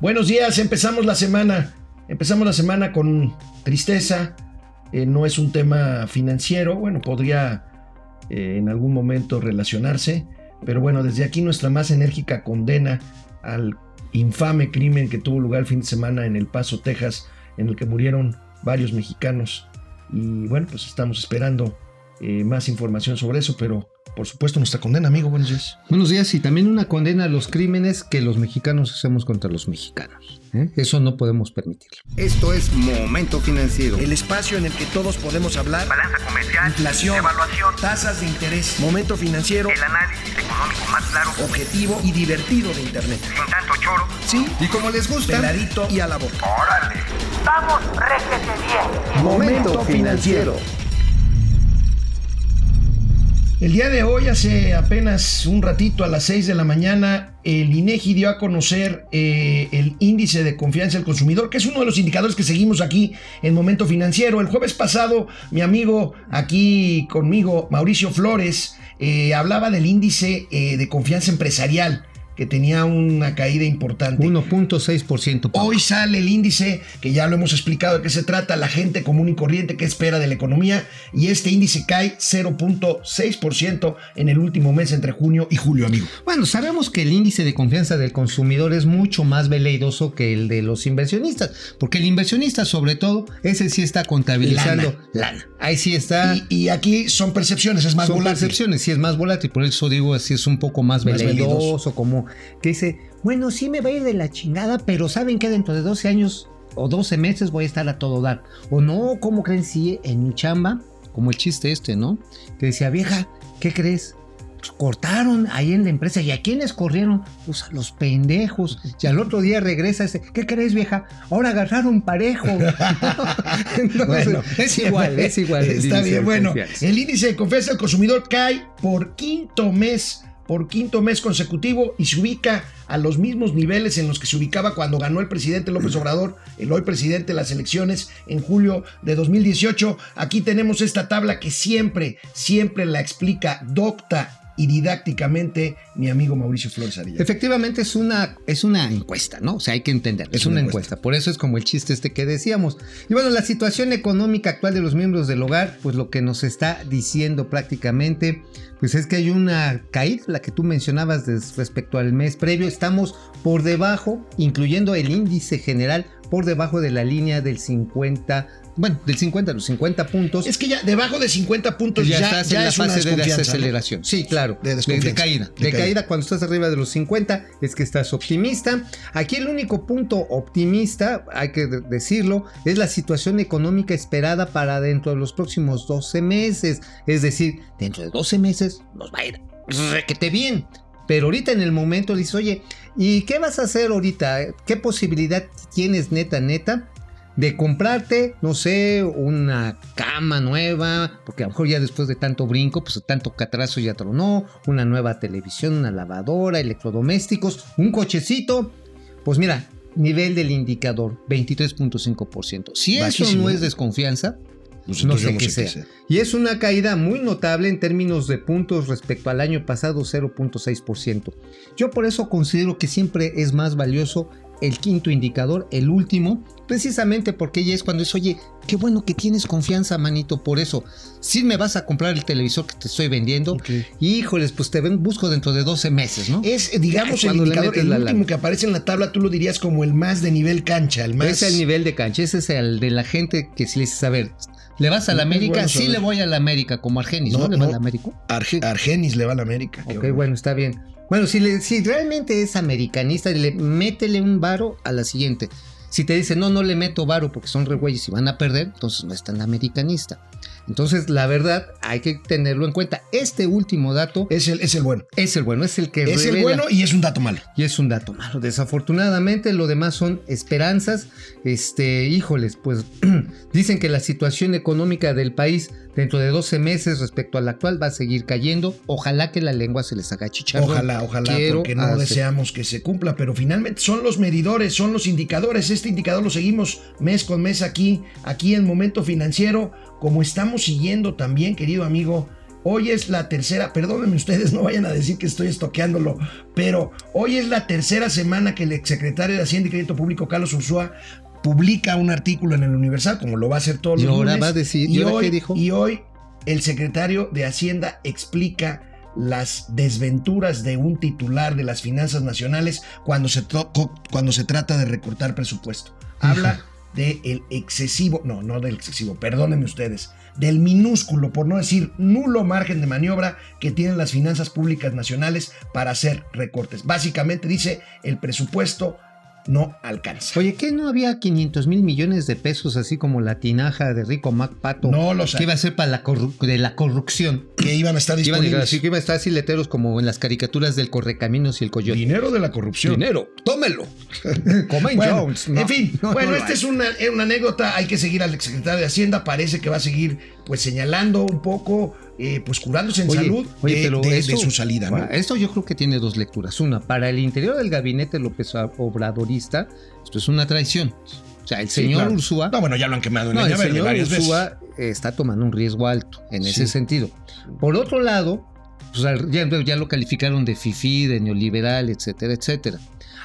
Buenos días, empezamos la semana. Empezamos la semana con tristeza. Eh, no es un tema financiero, bueno, podría eh, en algún momento relacionarse, pero bueno, desde aquí nuestra más enérgica condena al infame crimen que tuvo lugar el fin de semana en El Paso, Texas, en el que murieron varios mexicanos. Y bueno, pues estamos esperando eh, más información sobre eso, pero por supuesto nuestra condena, amigo. Buenos días. Buenos días y también una condena a los crímenes que los mexicanos hacemos contra los mexicanos. ¿eh? Eso no podemos permitirlo. Esto es Momento Financiero. El espacio en el que todos podemos hablar. Balanza comercial. Inflación. Evaluación. Tasas de interés. Momento financiero. El análisis económico más claro. Objetivo y divertido de Internet. Sin tanto choro. Sí. Y como les gusta. Peladito y a la boca. ¡Órale! ¡Vamos, réjete bien! Momento Financiero. El día de hoy, hace apenas un ratito, a las 6 de la mañana, el INEGI dio a conocer eh, el índice de confianza del consumidor, que es uno de los indicadores que seguimos aquí en Momento Financiero. El jueves pasado, mi amigo aquí conmigo, Mauricio Flores, eh, hablaba del índice eh, de confianza empresarial que tenía una caída importante. 1.6%. Hoy sale el índice, que ya lo hemos explicado de qué se trata, la gente común y corriente que espera de la economía, y este índice cae 0.6% en el último mes entre junio y julio, amigo. Bueno, sabemos que el índice de confianza del consumidor es mucho más veleidoso que el de los inversionistas, porque el inversionista sobre todo, ese sí está contabilizando Lana. Ahí sí está. Y, y aquí son percepciones, es más son volátil. percepciones, sí es más volátil, por eso digo así es un poco más, Más veleidoso, veleidoso. como que dice, bueno, sí me va a ir de la chingada, pero saben que dentro de 12 años o 12 meses voy a estar a todo dar. O no, ¿cómo creen si en mi chamba, como el chiste este, ¿no? Que decía, vieja, ¿qué crees? Pues cortaron ahí en la empresa. ¿Y a quiénes corrieron? Pues a los pendejos. Y al otro día regresa ese, ¿qué crees, vieja? Ahora agarraron parejo. Entonces, Bueno, es igual, es igual. Está bien, bueno, el índice de confianza del consumidor cae por quinto mes, por quinto mes consecutivo y se ubica a los mismos niveles en los que se ubicaba cuando ganó el presidente López Obrador, el hoy presidente de las elecciones en julio de 2018. Aquí tenemos esta tabla que siempre, siempre la explica docta y didácticamente mi amigo Mauricio Flores Arilla. Efectivamente es una, es una encuesta, ¿no? O sea, hay que entender, es, Es una, una encuesta. Por eso es como el chiste este que decíamos. Y bueno, la situación económica actual de los miembros del hogar, pues lo que nos está diciendo prácticamente, pues es que hay una caída, la que tú mencionabas respecto al mes previo. Estamos por debajo, incluyendo el índice general, por debajo de la línea del 50, bueno, del 50 a los 50 puntos. Es que ya debajo de 50 puntos Pues ya, ya, estás ya en la fase de desaceleración. Sí, claro. De De, caída. De De, caída. caída. cuando estás arriba de los 50 es que estás optimista. Aquí el único punto optimista, hay que de- decirlo, es la situación económica esperada para dentro de los próximos 12 meses. Es decir, dentro de 12 meses nos va a ir requete bien. Pero ahorita en el momento dices, oye, ¿y qué vas a hacer ahorita? ¿Qué posibilidad tienes neta, neta? De comprarte, no sé, una cama nueva, porque a lo mejor ya después de tanto brinco, pues tanto catrazo ya tronó, una nueva televisión, una lavadora, electrodomésticos, un cochecito, pues mira, nivel del indicador, 23.5%. Si eso no es desconfianza, Pues no sé qué sea. Y es una caída muy notable en términos de puntos respecto al año pasado, 0.6%. Yo por eso considero que siempre es más valioso el quinto indicador, el último, precisamente porque ya es cuando es, oye, qué bueno que tienes confianza, manito, por eso. Si me vas a comprar el televisor que te estoy vendiendo, Ok. híjoles, pues te ven, busco dentro de 12 meses, ¿no? Es, digamos, el indicador, el la último que aparece en la tabla, tú lo dirías como el más de nivel cancha, el más... Ese es el nivel de cancha, ese es el de la gente que si le dices, a ver, ¿le vas a la América? bueno sí le voy a la América, como Argenis, No, ¿no? ¿Le va no. a la América? Arge- Argenis le va a la América. Ok, bueno, está bien. Bueno, si, le- realmente es americanista, le, métele un varo a la siguiente. Si te dice, no, no le meto varo porque son re güeyes y van a perder, entonces no es tan americanista. Entonces, la verdad, hay que tenerlo en cuenta. Este último dato Es el, es el bueno. es el bueno, es el que Es el bueno y es un dato malo. y es un dato malo. Desafortunadamente, lo demás son esperanzas. Este, híjoles, pues dicen que la situación económica del país dentro de 12 meses respecto a la actual va a seguir cayendo. Ojalá que la lengua se les haga chicharrón. Ojalá, ojalá, Quiero porque no hacer- deseamos que se cumpla, pero finalmente son los medidores, son los indicadores. Este indicador lo seguimos mes con mes aquí, aquí en Momento Financiero, como estamos siguiendo también, querido amigo, Hoy es la tercera, perdónenme ustedes, no vayan a decir que estoy estoqueándolo, pero hoy es la tercera semana que el exsecretario de Hacienda y Crédito Público, Carlos Ursúa, publica un artículo en el Universal, como lo va a hacer todos los ahora lunes. va a decir- y, ¿y ahora hoy, qué dijo? y hoy el secretario de Hacienda explica las desventuras de un titular de las finanzas nacionales cuando se, cuando se trata de recortar presupuesto. Habla del excesivo, no, no del excesivo, perdónenme ustedes, del minúsculo, por no decir nulo margen de maniobra que tienen las finanzas públicas nacionales para hacer recortes. Básicamente dice, el presupuesto no alcanza. Oye, ¿qué no había 500 mil millones de pesos así como la tinaja de Rico Mac Pato? No los que hay. iba a ser para la de la corrupción. que iban a estar Que iban a, disponibles. que iba a estar así letreros como en las caricaturas del Correcaminos y el Coyote. Dinero de la corrupción. Dinero, tómelo. Comen Bueno, Jones. No, en fin, no, bueno, no esta hay. es una, es una anécdota. Hay que seguir al exsecretario de Hacienda. Parece que va a seguir pues señalando un poco, eh, pues curándose en Oye, salud oye, de, pero de- de esto- su salida. ¿no? Esto yo creo que tiene dos lecturas. Una, para el interior del gabinete López Obradorista, esto es una traición. O sea, el Sí, señor claro. Ursúa No, bueno, ya lo han quemado en No, la el llave señor varias veces. Ursúa está tomando un riesgo alto en Sí. ese sentido. Por otro lado, pues, ya, ya lo calificaron de fifí, de neoliberal, etcétera, etcétera.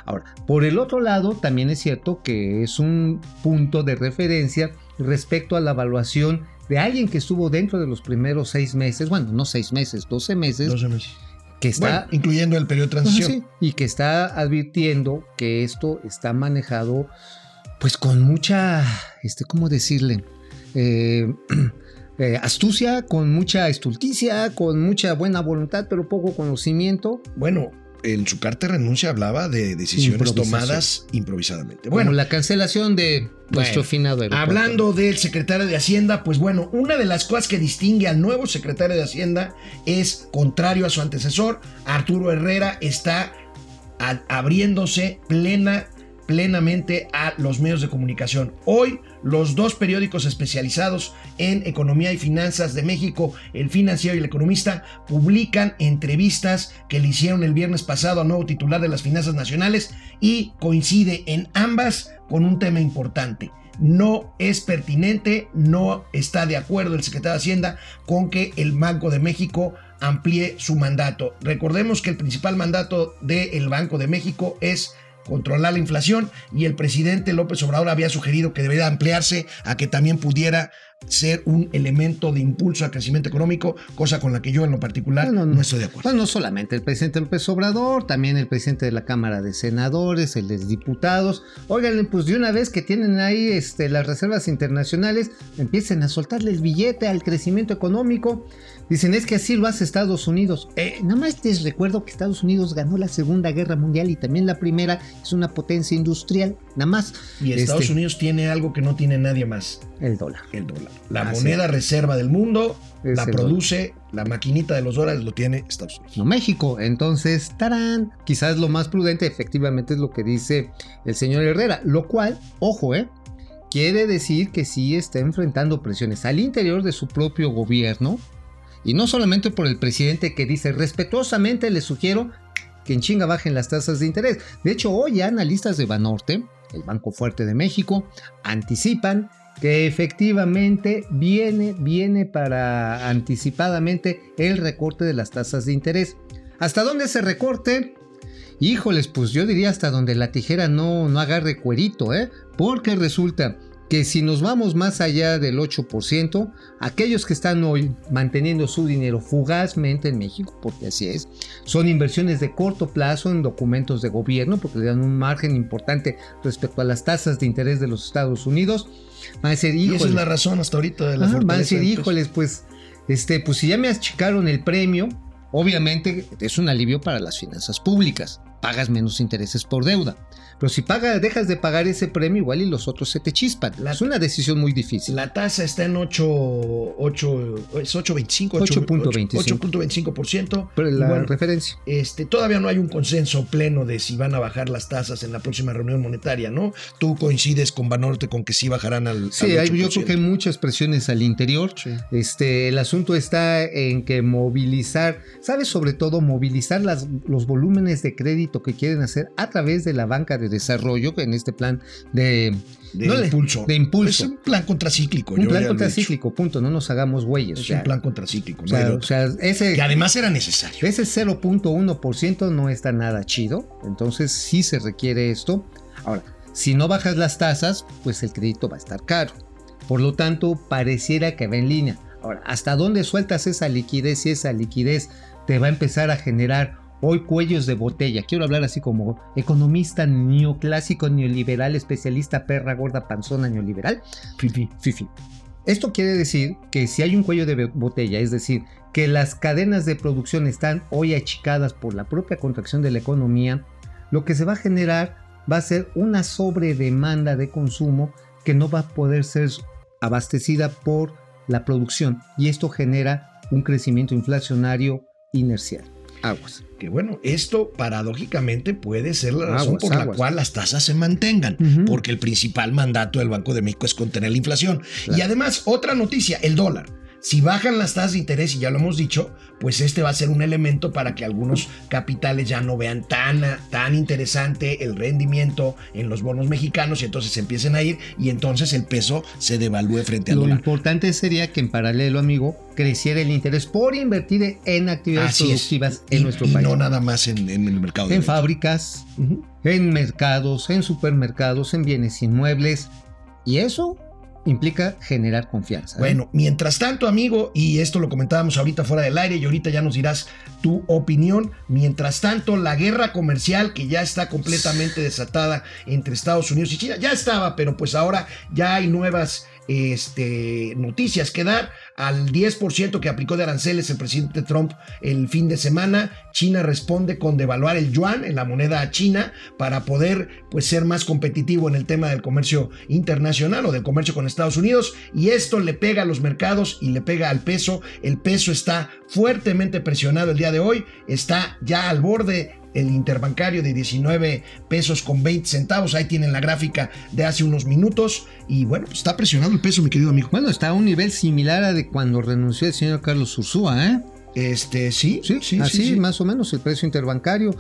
Ahora, por el otro lado, también es cierto que es un punto de referencia respecto a la evaluación de alguien que estuvo dentro de los primeros seis meses, bueno, no seis meses, doce meses, 12 meses. que está Bueno, incluyendo el periodo de transición. sí, y que está advirtiendo que esto está manejado pues con mucha, este, ¿cómo decirle? Eh, eh, astucia, con mucha estulticia, con mucha buena voluntad, pero poco conocimiento. Bueno, en su carta de renuncia hablaba de decisiones tomadas improvisadamente. Bueno, Bueno, la cancelación de nuestro finado aeropuerto. Hablando del secretario de Hacienda, pues bueno, una de las cosas que distingue al nuevo secretario de Hacienda es, contrario a su antecesor, Arturo Herrera está abriéndose plena, plenamente a los medios de comunicación. Hoy, los dos periódicos especializados en economía y finanzas de México, El Financiero y El Economista, publican entrevistas que le hicieron el viernes pasado al nuevo titular de las finanzas nacionales y coincide en ambas con un tema importante. No es pertinente, no está de acuerdo el secretario de Hacienda con que el Banco de México amplíe su mandato. Recordemos que el principal mandato del Banco de México es controlar la inflación y el presidente López Obrador había sugerido que debería ampliarse a que también pudiera ser un elemento de impulso al crecimiento económico, cosa con la que yo en lo particular No, no, no, no. estoy de acuerdo. Bueno, no solamente el presidente López Obrador, también el presidente de la Cámara de Senadores, el de Diputados. Oigan, pues de una vez que tienen ahí este, las reservas internacionales, empiecen a soltarle el billete al crecimiento económico. Dicen, es que así lo hace Estados Unidos. Eh, nada más les recuerdo que Estados Unidos ganó la Segunda Guerra Mundial y también la primera es una potencia industrial, nada más. y Estados Este, Unidos tiene algo que no tiene nadie más, El dólar. el dólar. La moneda reserva del mundo Es la produce, la maquinita de los dólares lo tiene Estados Unidos. no México. Entonces, tarán, quizás lo más prudente efectivamente es lo que dice el señor Herrera, lo cual, ojo, eh, quiere decir que sí está enfrentando presiones al interior de su propio gobierno y no solamente por el presidente que dice respetuosamente le sugiero que en chinga bajen las tasas de interés. De hecho, hoy ya analistas de Banorte, el Banco Fuerte de México, anticipan que efectivamente viene, viene para anticipadamente el recorte de las tasas de interés. ¿Hasta dónde ese recorte? Híjoles, pues yo diría hasta donde la tijera no, no agarre cuerito, ¿eh? Porque resulta que si nos vamos más allá del 8%, aquellos que están hoy manteniendo su dinero fugazmente en México, porque así es, son inversiones de corto plazo en documentos de gobierno, porque le dan un margen importante respecto a las tasas de interés de los Estados Unidos. Van a decir, Y esa es la razón hasta ahorita de la Ajá, van a decir, híjoles, pues, este, pues si ya me achicaron el premio, obviamente es un alivio para las finanzas públicas. Pagas menos intereses por deuda. Pero si pagas, dejas de pagar ese premio, igual y los otros se te chispan. La- es una decisión muy difícil. La tasa está en 8, 8 es 8.25, 8.25. 8.25%. Pero Y la bueno, referencia. este, todavía no hay un consenso pleno de si van a bajar las tasas en la próxima reunión monetaria, ¿no? Tú coincides con Banorte con que sí bajarán al. Sí, al hay- yo 8%. creo que hay muchas presiones al interior. Sí. Este, el asunto está en que movilizar, ¿sabes? Sobre todo movilizar las- los volúmenes de crédito que quieren hacer a través de la banca de desarrollo en este plan de, De no le- impulso. de impulso. Es un plan contracíclico. un yo plan contracíclico, punto, no nos hagamos güeyes. o Es sea, un plan contracíclico. o no o sea, ese, que además era necesario. ese 0.1% no está nada chido, entonces sí se requiere esto. Ahora, si no bajas las tasas, pues el crédito va a estar caro. Por lo tanto, pareciera que va en línea. Ahora, ¿hasta dónde sueltas esa liquidez y esa liquidez te va a empezar a generar hoy cuellos de botella? Quiero hablar así como economista neoclásico, neoliberal, especialista perra gorda panzona neoliberal. Fifi. Fifi. Esto quiere decir que si hay un cuello de botella, es decir, que las cadenas de producción están hoy achicadas por la propia contracción de la economía, lo que se va a generar va a ser una sobredemanda de consumo que no va a poder ser abastecida por la producción y esto genera un crecimiento inflacionario inercial. Aguas. Que bueno, esto paradójicamente puede ser la razón Aguas, por la cual las tasas se mantengan, porque el principal mandato del Banco de México es contener la inflación. Claro. Y además, otra noticia, el dólar. Si bajan las tasas de interés, y ya lo hemos dicho, pues este va a ser un elemento para que algunos capitales ya no vean tan, tan interesante el rendimiento en los bonos mexicanos y entonces se empiecen a ir y entonces el peso se devalúe frente al Lo dólar. importante sería que en paralelo, amigo, creciera el interés por invertir en actividades Así es. productivas en Y- nuestro y país. no nada más en, en el mercado. en fábricas, en mercados, en supermercados, en bienes inmuebles. Y eso implica generar confianza. Bueno, mientras tanto, amigo, y esto lo comentábamos ahorita fuera del aire y ahorita ya nos dirás tu opinión, mientras tanto, la guerra comercial que ya está completamente desatada entre Estados Unidos y China, ya estaba, pero pues ahora ya hay nuevas este, noticias que dar. Al 10% que aplicó de aranceles el presidente Trump el fin de semana, China responde con devaluar el yuan en la moneda china para poder pues ser más competitivo en el tema del comercio internacional o del comercio con Estados Unidos y esto le pega a los mercados y le pega al peso. El peso está fuertemente presionado el día de hoy, está ya al borde el interbancario de 19 pesos con 20 centavos. Ahí tienen la gráfica de hace unos minutos. Y bueno, pues está presionado el peso, mi querido amigo. Bueno, está a un nivel similar a de cuando renunció el señor Carlos Ursúa, ¿eh? Este, sí, Sí, sí, así sí, sí. más o menos el precio interbancario.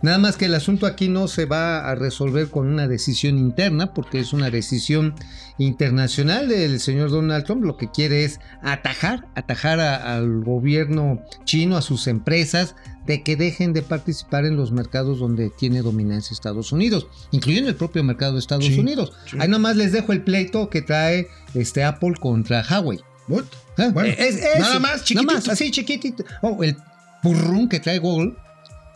Nada más que el asunto aquí no se va a resolver con una decisión interna, porque es una decisión internacional del señor Donald Trump. Lo que quiere es atajar, atajar a- al gobierno chino, a sus empresas, de que dejen de participar en los mercados donde tiene dominancia Estados Unidos, incluyendo el propio mercado de Estados Sí, Unidos. sí. Ahí nomás les dejo el pleito que trae este Apple contra Huawei. Bueno, es- es- nada más, chiquitito. Nada más, así chiquitito. Oh, el burrún que trae Google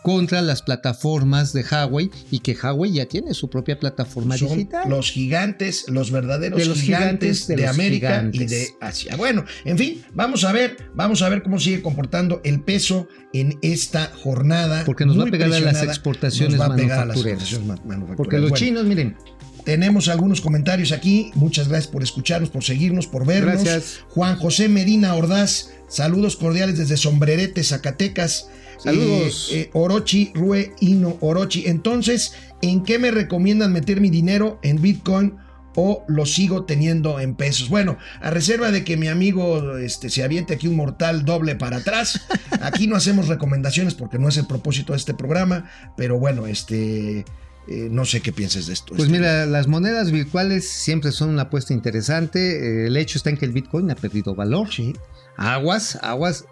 contra las plataformas de Huawei y que Huawei ya tiene su propia plataforma Son digital. los gigantes, los verdaderos De los gigantes, gigantes de América y de Asia. Bueno, en fin, vamos a ver, vamos a ver cómo sigue comportando el peso en esta jornada. Porque nos va a pegar a las exportaciones va a las manufactureras. manufactureras. Porque los Bueno, chinos, miren, Tenemos algunos comentarios aquí. Muchas gracias por escucharnos, por seguirnos, por vernos. Gracias. Juan José Medina Ordaz, saludos cordiales desde Sombrerete, Zacatecas. Saludos. Eh, eh, Orochi, Rue, Ino, Orochi. Entonces, ¿en qué me recomiendan meter mi dinero? ¿En Bitcoin? o lo sigo teniendo en pesos. Bueno, a reserva de que mi amigo este, se aviente aquí un mortal doble para atrás, aquí no hacemos recomendaciones porque no es el propósito de este programa, pero bueno, este, eh, no sé qué pienses de esto. Pues Este, mira, las monedas virtuales siempre son una apuesta interesante. El hecho está en que el Bitcoin ha perdido valor. Sí. Aguas, aguas.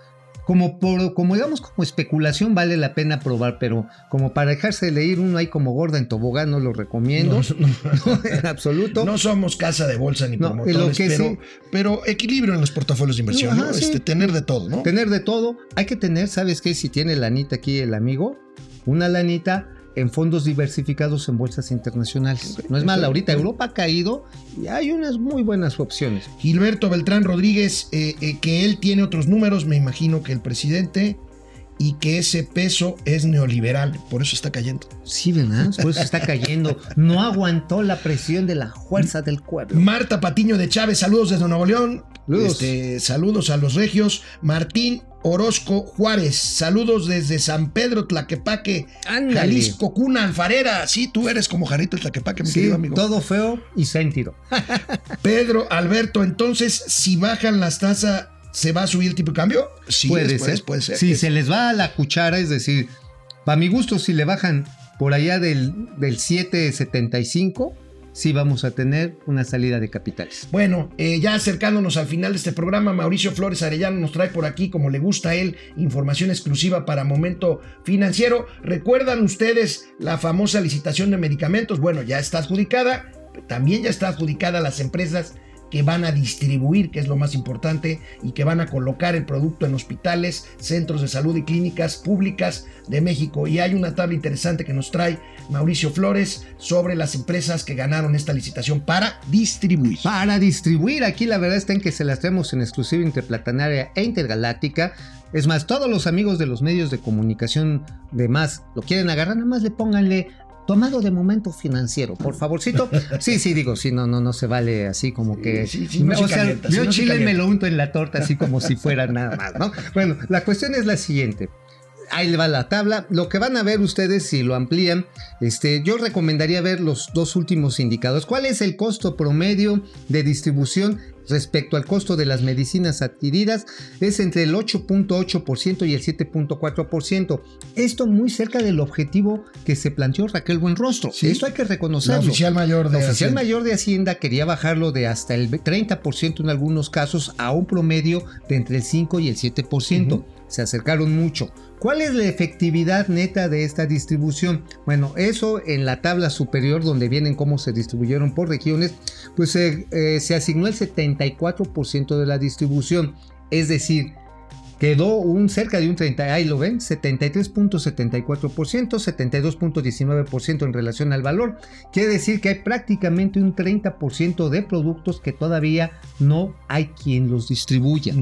Como, por, como digamos, como especulación vale la pena probar, pero como para dejarse de ir uno ahí como gorda en tobogán no lo recomiendo. No, No, en absoluto. No somos casa de bolsa ni promotores, pero, sí- pero equilibrio en los portafolios de inversión, Ajá. Este, tener de todo, ¿no? Tener de todo. Hay que tener, ¿sabes qué? Si tiene lanita aquí el amigo, una lanita en fondos diversificados en bolsas internacionales. No es mal, ahorita Europa ha caído y hay unas muy buenas opciones. Gilberto Beltrán Rodríguez, eh, eh, que él tiene otros números, me imagino que el presidente, y que ese peso es neoliberal, por eso está cayendo. Sí, ¿verdad? Por eso está cayendo. No aguantó la presión de la fuerza del pueblo. Marta Patiño de Chávez, saludos desde Nuevo León. Saludos. Este, saludos a los regios. Martín Orozco Juárez, saludos desde San Pedro Tlaquepaque, Ándale. Jalisco, Cuna Alfarera. Sí, tú eres como Jarito el Tlaquepaque, mi Sí, querido amigo. todo feo y sentido. Pedro Alberto, entonces, si bajan las tasas, ¿se va a subir el tipo de cambio? Sí, puede después, ser. puede ser. Si Es- se les va a la cuchara, es decir, para mi gusto, si le bajan por allá del, del 7.75, sí vamos a tener una salida de capitales. Bueno, eh, ya acercándonos al final de este programa, Mauricio Flores Arellano nos trae por aquí, como le gusta a él, información exclusiva para Momento Financiero. ¿Recuerdan ustedes la famosa licitación de medicamentos? Bueno, ya está adjudicada, también ya está adjudicada a las empresas que van a distribuir, que es lo más importante, y que van a colocar el producto en hospitales, centros de salud y clínicas públicas de México. Y hay una tabla interesante que nos trae Mauricio Flores sobre las empresas que ganaron esta licitación para distribuir. Para distribuir, aquí la verdad está en que se las traemos en exclusiva interplatanaria e intergaláctica. Es más, todos los amigos de los medios de comunicación de más lo quieren agarrar, nada más le pónganle tomado de momento financiero, por favorcito. Sí, sí, digo, sí, no, no, no se vale así como que. Sí, sí, no se o sea, calienta, yo sí, no se chile me lo unto en la torta así como si fuera nada más, ¿no? Bueno, la cuestión es la siguiente. Ahí le va la tabla. Lo que van a ver ustedes si lo amplían, este, yo recomendaría ver los dos últimos indicadores. ¿Cuál es el costo promedio de distribución respecto al costo de las medicinas adquiridas? Es entre el 8.8% y el 7.4%. Esto muy cerca del objetivo que se planteó Raquel Buenrostro. Sí. Esto hay que La reconocerlo. oficial mayor de La oficial Hacienda. mayor de Hacienda quería bajarlo de hasta el 30% en algunos casos a un promedio de entre el 5 y el 7%. Se acercaron mucho. ¿Cuál es la efectividad neta de esta distribución? Bueno, eso en la tabla superior donde vienen cómo se distribuyeron por regiones, pues eh, eh, se asignó el 74% de la distribución. Es decir, quedó un cerca de un 30, ahí lo ven, 73.74%, 72.19% en relación al valor. Quiere decir que hay prácticamente un 30% de productos que todavía no hay quien los distribuya.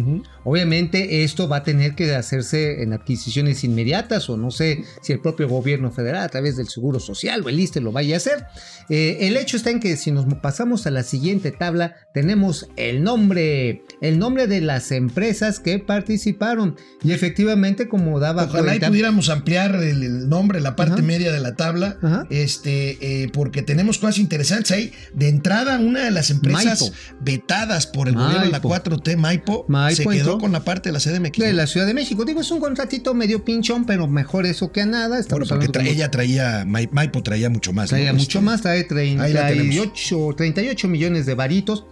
Obviamente esto va a tener que hacerse en adquisiciones inmediatas o no sé si el propio gobierno federal a través del Seguro Social o el ISTE lo vaya a hacer. Eh, el hecho está en que si nos pasamos a la siguiente tabla tenemos el nombre, el nombre de las empresas que participaron y efectivamente como daba Ojalá y cuenta- pudiéramos ampliar el, el nombre, la parte media de la tabla, este, eh, porque tenemos cosas interesantes ahí. De entrada, una de las empresas Maipo. vetadas por el gobierno de la Maipo. 4T, Maipo, Maipo se quedó con la parte de la CDMX. de la Ciudad de México. Digo, es un contratito medio pinchón, pero mejor eso que nada. Bueno, porque tra- ella traía, Mai- Maipo traía mucho más. ¿no? Traía mucho Este, más, trae ahí la tenemos. 38, 38 millones de varitos.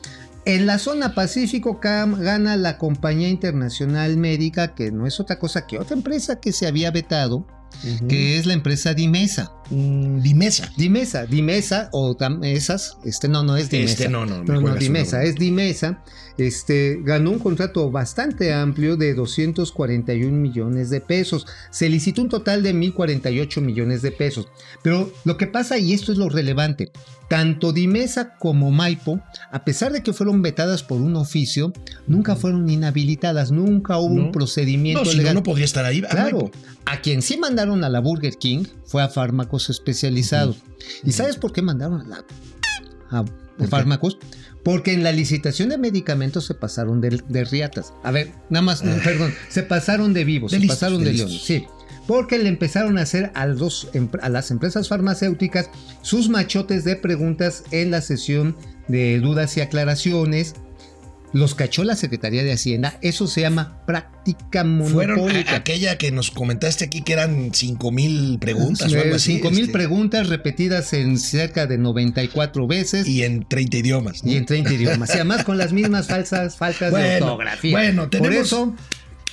En la zona Pacífico cam- gana la compañía internacional médica, que no es otra cosa que otra empresa que se había vetado, que es la empresa Dimesa. Mm, Dimesa. Dimesa, Dimesa o Damesas, este no, no es Dimesa. Este no, no, No, no, Dimesa, es Dimesa. Este, ganó un contrato bastante amplio de 241 millones de pesos. Se licitó un total de 1.048 millones de pesos. Pero lo que pasa, y esto es lo relevante, tanto Dimesa como Maipo, a pesar de que fueron vetadas por un oficio, nunca fueron inhabilitadas, nunca hubo No. un procedimiento No, legal. no podría estar ahí. Ah, Claro, a quien sí mandaron a la Burger King fue a fármacos especializados. ¿Y sabes por qué mandaron a la a qué? fármacos? Porque en la licitación de medicamentos se pasaron de, de riatas. A ver, nada más, no, perdón, se pasaron de vivos, De se listos, pasaron de de, leones, sí. Porque le empezaron a hacer a, los, a las empresas farmacéuticas sus machotes de preguntas en la sesión de dudas y aclaraciones. Los cachó la Secretaría de Hacienda. Eso se llama práctica Fueron monopólica. a- aquella que nos comentaste aquí que eran 5 mil preguntas o algo así. 5 mil este, preguntas repetidas en cerca de 94 veces y, Y en 30 idiomas. ¿no? en 30 idiomas. Y además con las mismas falsas faltas de ortografía. bueno, tenemos- Por eso,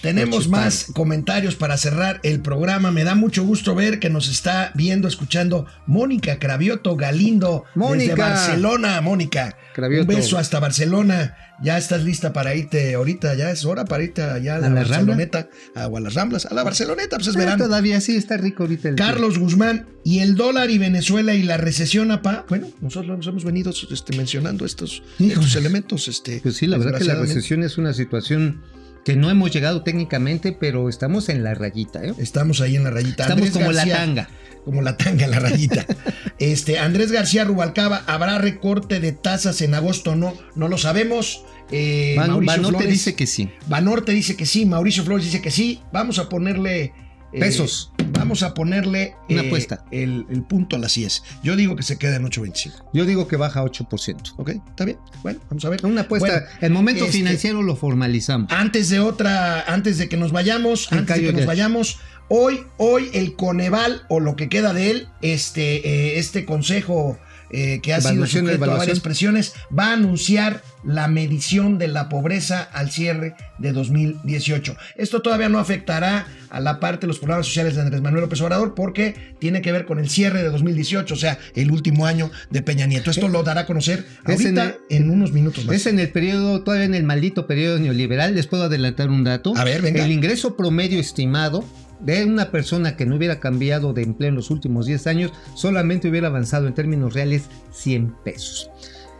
Tenemos más comentarios para cerrar el programa. Me da mucho gusto ver que nos está viendo, escuchando Mónica Cravioto Galindo Mónica. desde Barcelona. Mónica, Cravioto. un beso hasta Barcelona. Ya estás lista para irte ahorita, ya es hora para irte allá a la, ¿A la Rambla? Barceloneta, a, o a las Ramblas, a la Barceloneta, pues es eh, verano. todavía sí está rico ahorita el Carlos Guzmán y el dólar y Venezuela y la recesión, apa. Bueno, nosotros nos hemos venido este, mencionando estos, estos elementos. Este, Pues sí, la verdad que la recesión es una situación que no hemos llegado técnicamente, pero estamos en la rayita. ¿eh? Estamos ahí en la rayita. Estamos Andrés como García- la tanga. Como la tanga en la rayita. este, Andrés García Rubalcaba, ¿habrá recorte de tasas en agosto? No, no lo sabemos. Eh, Mauricio Banorte Flores- dice que sí. Banorte dice que sí, Mauricio Flores dice que sí. Vamos a ponerle. eh, Pesos. Vamos a ponerle. Una eh, apuesta. El, el punto a las 10. Yo digo que se queda en 8.25. Yo digo que baja 8%. ¿Ok? ¿Está bien? Bueno, vamos a ver. Una apuesta. Bueno, el momento este- financiero lo formalizamos. Antes de otra, antes de que nos vayamos, antes de que nos ya. vayamos, Hoy, hoy el Coneval o lo que queda de él, este, eh, este consejo eh, que ha sido sujeto a varias presiones, va a anunciar la medición de la pobreza al cierre de 2018. Esto todavía no afectará a la parte de los programas sociales de Andrés Manuel López Obrador porque tiene que ver con el cierre de 2018, o sea, el último año de Peña Nieto. Esto lo dará a conocer en ahorita el- en, unos minutos más. Es en el periodo, todavía en el maldito periodo neoliberal. Les puedo adelantar un dato. A ver, venga. El ingreso promedio estimado de una persona que no hubiera cambiado de empleo en los últimos 10 años solamente hubiera avanzado en términos reales 100 pesos.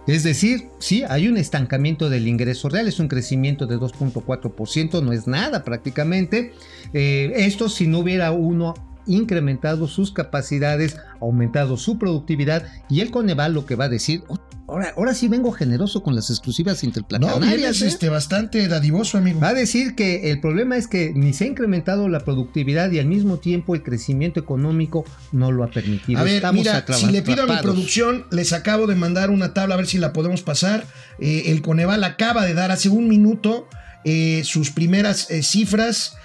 Es decir, sí, hay un estancamiento del ingreso real, es un crecimiento de 2.4%, no es nada prácticamente. Eh, esto si no hubiera uno incrementado sus capacidades, aumentado su productividad y el Coneval lo que va a decir, "Oh, ahora, ahora sí vengo generoso con las exclusivas no, interplanetarias. vienes ¿eh?". este, bastante dadivoso, amigo. Va a decir que el problema es que ni se ha incrementado la productividad y al mismo tiempo el crecimiento económico no lo ha permitido. A ver, Estamos mira, si le pido a mi producción, les acabo de mandar una tabla a ver si la podemos pasar. Eh, el Coneval acaba de dar hace un minuto eh, sus primeras cifras.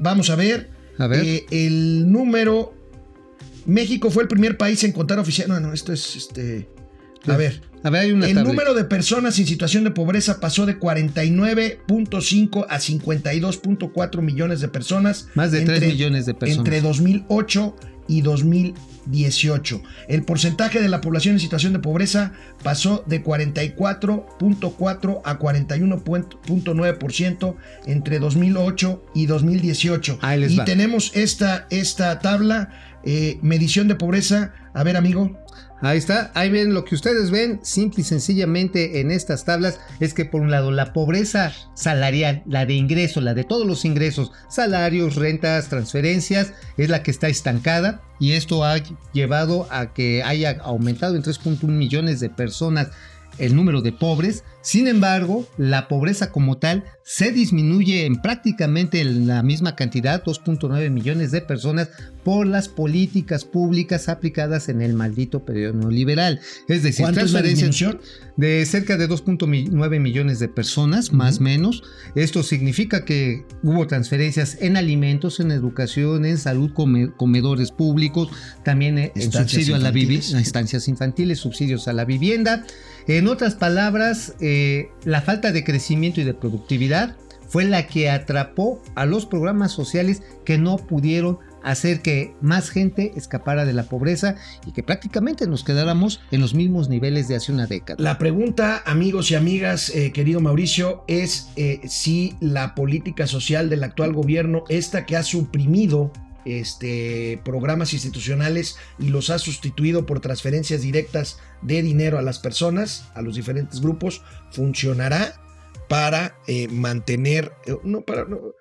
Vamos a ver. A ver. Eh, el número. México fue el primer país en contar oficial. No, no, esto es este. A ver. A ver, hay una El número de personas en situación de pobreza pasó de 49.5 a 52.4 millones de personas. Más de 3 entre- millones de personas. Entre 2008 y 2018. El porcentaje de la población en situación de pobreza pasó de 44.4 a 41.9% entre 2008 y 2018. Ahí les y va. tenemos esta, esta tabla, eh, medición de pobreza. A ver, amigo. Ahí está, ahí ven lo que ustedes ven, simple y sencillamente en estas tablas, es que por un lado la pobreza salarial, la de ingreso, la de todos los ingresos, salarios, rentas, transferencias, es la que está estancada y esto ha llevado a que haya aumentado en 3.1 millones de personas el número de pobres. Sin embargo, la pobreza como tal se disminuye en prácticamente la misma cantidad, 2.9 millones de personas, por las políticas públicas aplicadas en el maldito periodo neoliberal. Es decir, ¿Cuánto es transferencias disminución? de cerca de 2.9 millones de personas, más o menos. Esto significa que hubo transferencias en alimentos, en educación, en salud, come- comedores públicos, también en Estancias subsidio a la vivienda, infantiles. estancias infantiles, subsidios a la vivienda. En otras palabras, eh, la falta de crecimiento y de productividad fue la que atrapó a los programas sociales que no pudieron hacer que más gente escapara de la pobreza y que prácticamente nos quedáramos en los mismos niveles de hace una década. La pregunta, amigos y amigas, eh, querido Mauricio, es eh, si la política social del actual gobierno, esta que ha suprimido este, programas institucionales y los ha sustituido por transferencias directas de dinero a las personas, a los diferentes grupos, funcionará para eh, mantener, eh, no para, no,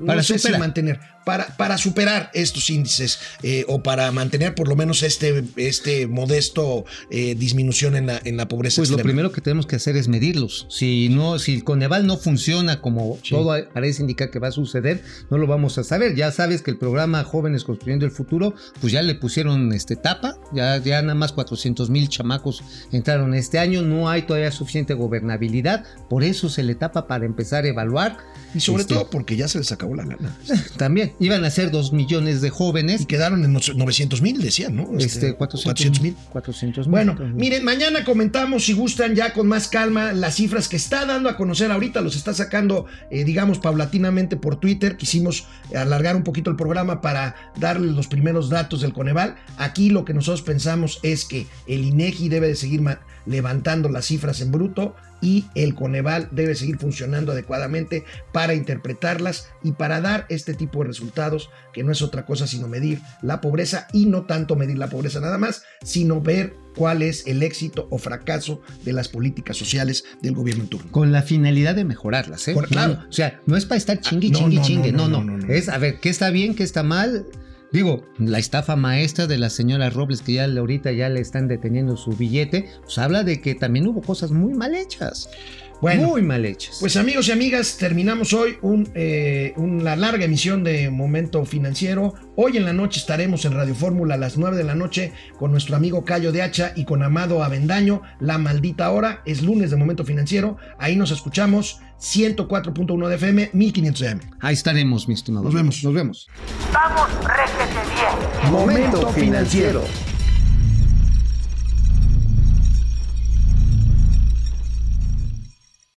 no Para si superar. mantener, para, para superar estos índices eh, o para mantener por lo menos este, este modesto eh, disminución en la, en la pobreza. Pues lo primero que tenemos que hacer es medirlos. Si no, si el Coneval no funciona como Sí. todo parece indicar que va a suceder, no lo vamos a saber. Ya sabes que el programa Jóvenes Construyendo el Futuro, pues ya le pusieron este tapa, ya, ya nada más 400 mil chamacos entraron este año, no hay todavía suficiente gobernabilidad, por eso se le tapa para empezar a evaluar. Y sobre Este- todo porque ya se les acabó la lana. También iban a ser 2 millones de jóvenes. Y quedaron en 900 mil, decían, ¿no? Este, 400 mil. 400 mil. Bueno, miren, mañana comentamos, si gustan, ya con más calma, las cifras que está dando a conocer ahorita, los está sacando, eh, digamos, paulatinamente por Twitter. Quisimos alargar un poquito el programa para darle los primeros datos del Coneval. Aquí lo que nosotros pensamos es que el INEGI debe de seguir levantando las cifras en bruto y el Coneval debe seguir funcionando adecuadamente para interpretarlas y para dar este tipo de resultados que no es otra cosa sino medir la pobreza y no tanto medir la pobreza nada más, sino ver cuál es el éxito o fracaso de las políticas sociales del gobierno en turno. Con la finalidad de mejorarlas, ¿eh? Claro. No, o sea, no es para estar chingui, Ah, no, chingui, chingue. no, no, no. Es a ver, ¿qué está bien, qué está mal? Digo, la estafa maestra de la señora Robles, que ya ahorita ya le están deteniendo su billete, pues habla de que también hubo cosas muy mal hechas. Bueno, Muy mal hechas. Pues amigos y amigas, terminamos hoy un, eh, una larga emisión de Momento Financiero. Hoy en la noche estaremos en Radio Fórmula a las 9 de la noche con nuestro amigo Cayo de Hacha y con Amado Avendaño. La maldita hora es lunes de Momento Financiero. Ahí nos escuchamos 104.1 de FM, 1500 de AM. Ahí estaremos, mi estimado. Nos vemos. Nos vemos. Vamos, réjete bien. Momento financiero.